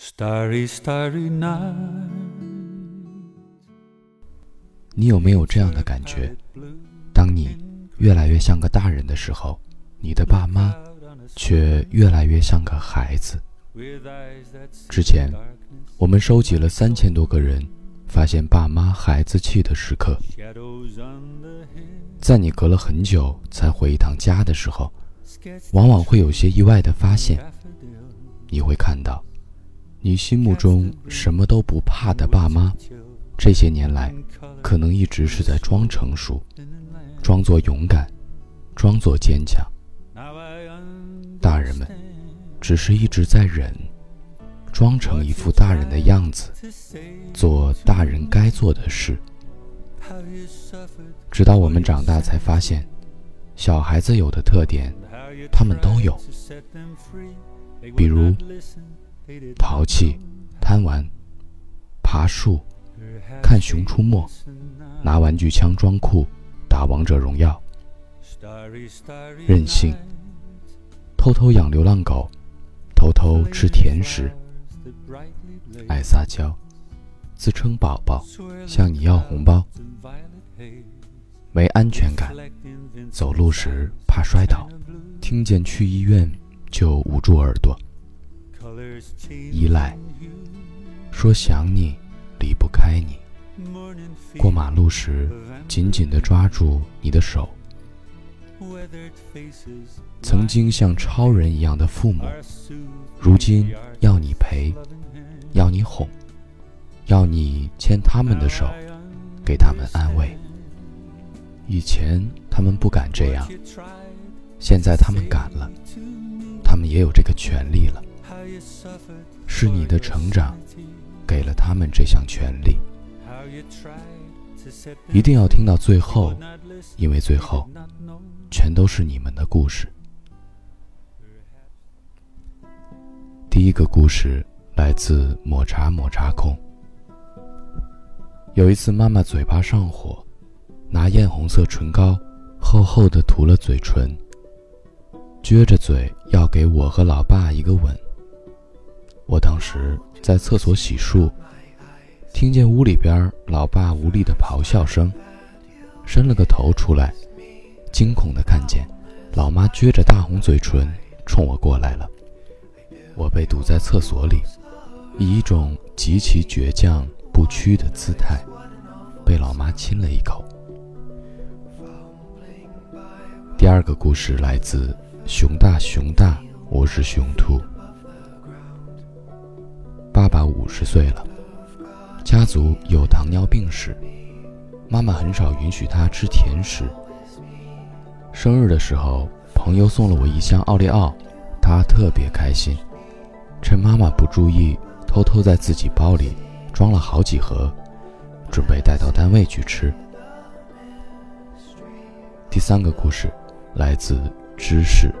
Starry, starry night. 你有没有这样的感觉？当你越来越像个大人的时候，你的爸妈却越来越像个孩子。之前，我们收集了三千多个人发现爸妈孩子气的时刻。在你隔了很久才回一趟家的时候，往往会有些意外的发现。你会看到，你心目中什么都不怕的爸妈，这些年来可能一直是在装成熟，装作勇敢，装作坚强。大人们。只是一直在忍，装成一副大人的样子，做大人该做的事。直到我们长大才发现，小孩子有的特点，他们都有。比如淘气、贪玩、爬树、看《熊出没》、拿玩具枪装酷、打王者荣耀、任性、偷偷养流浪狗。偷偷吃甜食，爱撒娇，自称宝宝，向你要红包，没安全感，走路时怕摔倒，听见去医院就捂住耳朵，依赖，说想你，离不开你，过马路时紧紧地抓住你的手。曾经像超人一样的父母，如今要你陪，要你哄，要你牵他们的手，给他们安慰。以前他们不敢这样，现在他们敢了，他们也有这个权利了。是你的成长，给了他们这项权利。一定要听到最后，因为最后。全都是你们的故事。第一个故事来自抹茶抹茶控。有一次，妈妈嘴巴上火，拿艳红色唇膏厚厚的涂了嘴唇，撅着嘴要给我和老爸一个吻。我当时在厕所洗漱，听见屋里边老爸无力的咆哮声，伸了个头出来。惊恐的看见，老妈撅着大红嘴唇冲我过来了。我被堵在厕所里，以一种极其倔强不屈的姿态，被老妈亲了一口。第二个故事来自熊大熊大，我是熊兔。爸爸五十岁了，家族有糖尿病史，妈妈很少允许他吃甜食。生日的时候，朋友送了我一箱奥利奥，他特别开心，趁妈妈不注意，偷偷在自己包里装了好几盒，准备带到单位去吃。第三个故事来自知识，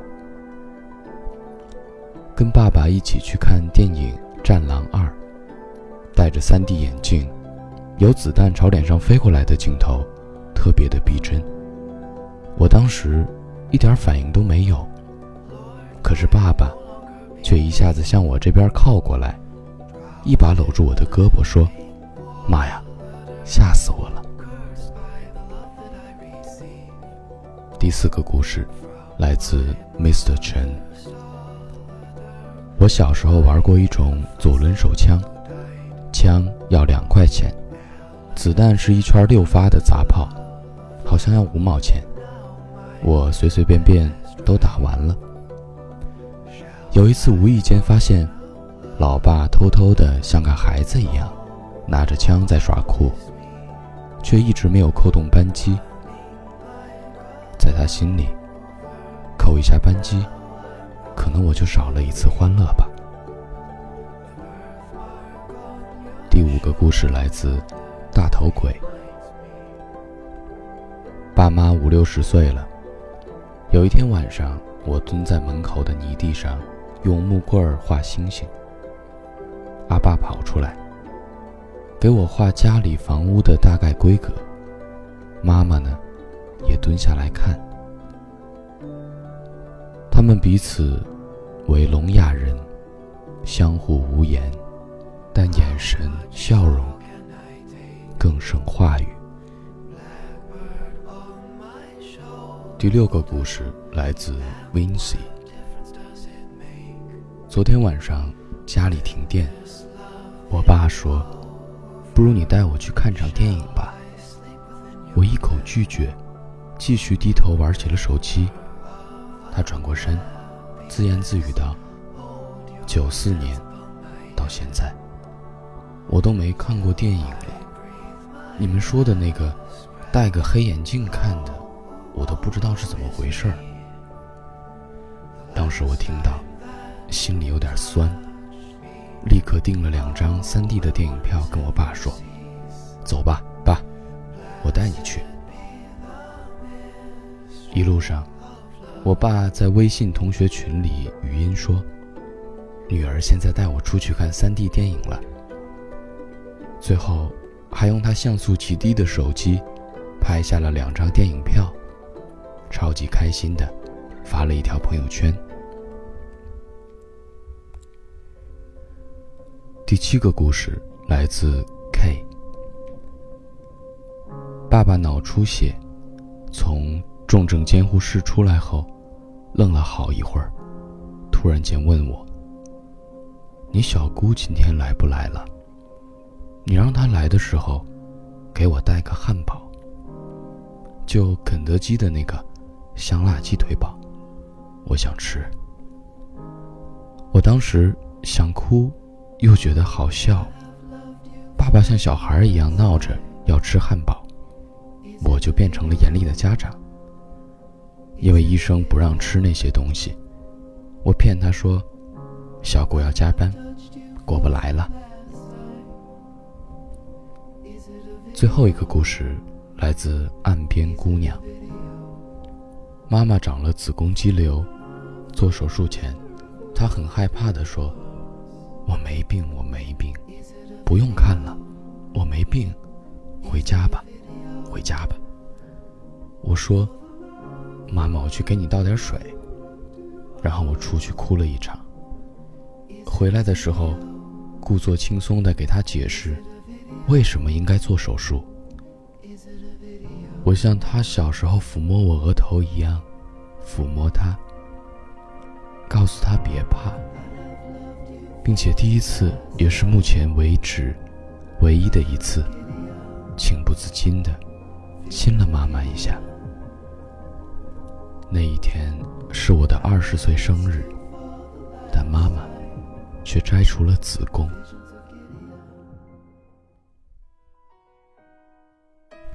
跟爸爸一起去看电影《战狼二》，戴着 3D 眼镜，有子弹朝脸上飞过来的镜头，特别的逼真。我当时一点反应都没有，可是爸爸却一下子向我这边靠过来，一把搂住我的胳膊说：“妈呀，吓死我了！”第四个故事来自 Mr. Chen。我小时候玩过一种左轮手枪，枪要两块钱，子弹是一圈六发的杂炮，好像要五毛钱。我随随便便都打完了。有一次无意间发现，老爸偷偷的像个孩子一样，拿着枪在耍酷，却一直没有扣动扳机。在他心里，扣一下扳机，可能我就少了一次欢乐吧。第五个故事来自大头鬼。爸妈五六十岁了。有一天晚上，我蹲在门口的泥地上，用木棍儿画星星。阿爸跑出来，给我画家里房屋的大概规格。妈妈呢，也蹲下来看。他们彼此为聋哑人相互无言但眼神笑容更胜话语。第六个故事来自 wincy 昨天晚上家里停电我爸说不如你带我去看场电影吧。我一口拒绝继续低头玩起了手机。他转过身，自言自语道：“九四年到现在，我都没看过电影了。你们说的那个戴个黑眼镜看的。”我都不知道是怎么回事儿。当时我听到，心里有点酸，立刻订了两张 3D 的电影票，跟我爸说：“走吧，爸，我带你去。”一路上，我爸在微信同学群里语音说：“女儿现在带我出去看 3D 电影了。”最后，还用他像素极低的手机，拍下了两张电影票。超级开心的，发了一条朋友圈。第七个故事来自 K。爸爸脑出血，从重症监护室出来后，愣了好一会儿，突然间问我：“你小姑今天来不来了？你让她来的时候，给我带个汉堡，就肯德基的那个。”香辣鸡腿堡，我想吃。我当时想哭，又觉得好笑。爸爸像小孩一样闹着要吃汉堡，我就变成了严厉的家长。因为医生不让吃那些东西，我骗他说，小果要加班，过不来了。最后一个故事来自岸边姑娘。妈妈长了子宫肌瘤，做手术前，她很害怕地说：“我没病，我没病，不用看了，我没病，回家吧，回家吧。”我说：“妈妈，我去给你倒点水。”然后我出去哭了一场。回来的时候，故作轻松地给她解释，为什么应该做手术。我像他小时候抚摸我额头一样，抚摸他，告诉他别怕，并且第一次也是目前为止唯一的一次，情不自禁的亲了妈妈一下。那一天是我的二十岁生日，但妈妈却摘除了子宫。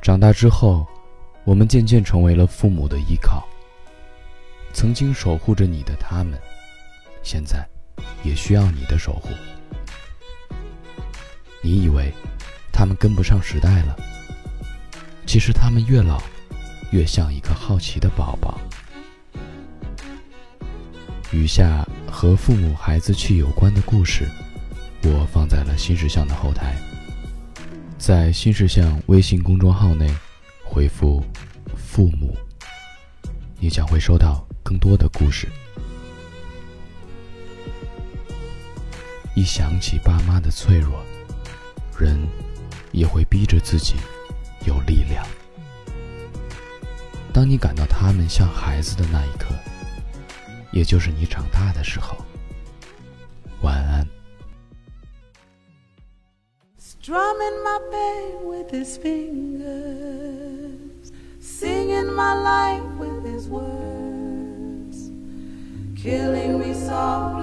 长大之后。我们渐渐成为了父母的依靠。曾经守护着你的他们，现在也需要你的守护。你以为他们跟不上时代了？其实他们越老，越像一个好奇的宝宝。余下和父母、孩子气有关的故事，我放在了新事项的后台，在新事项微信公众号内。回复“父母”，你将会收到更多的故事。一想起爸妈的脆弱，人也会逼着自己有力量。当你感到他们像孩子的那一刻，也就是你长大的时候。晚安。strumming my bed with his fingers singing my life with his words, killing me softly.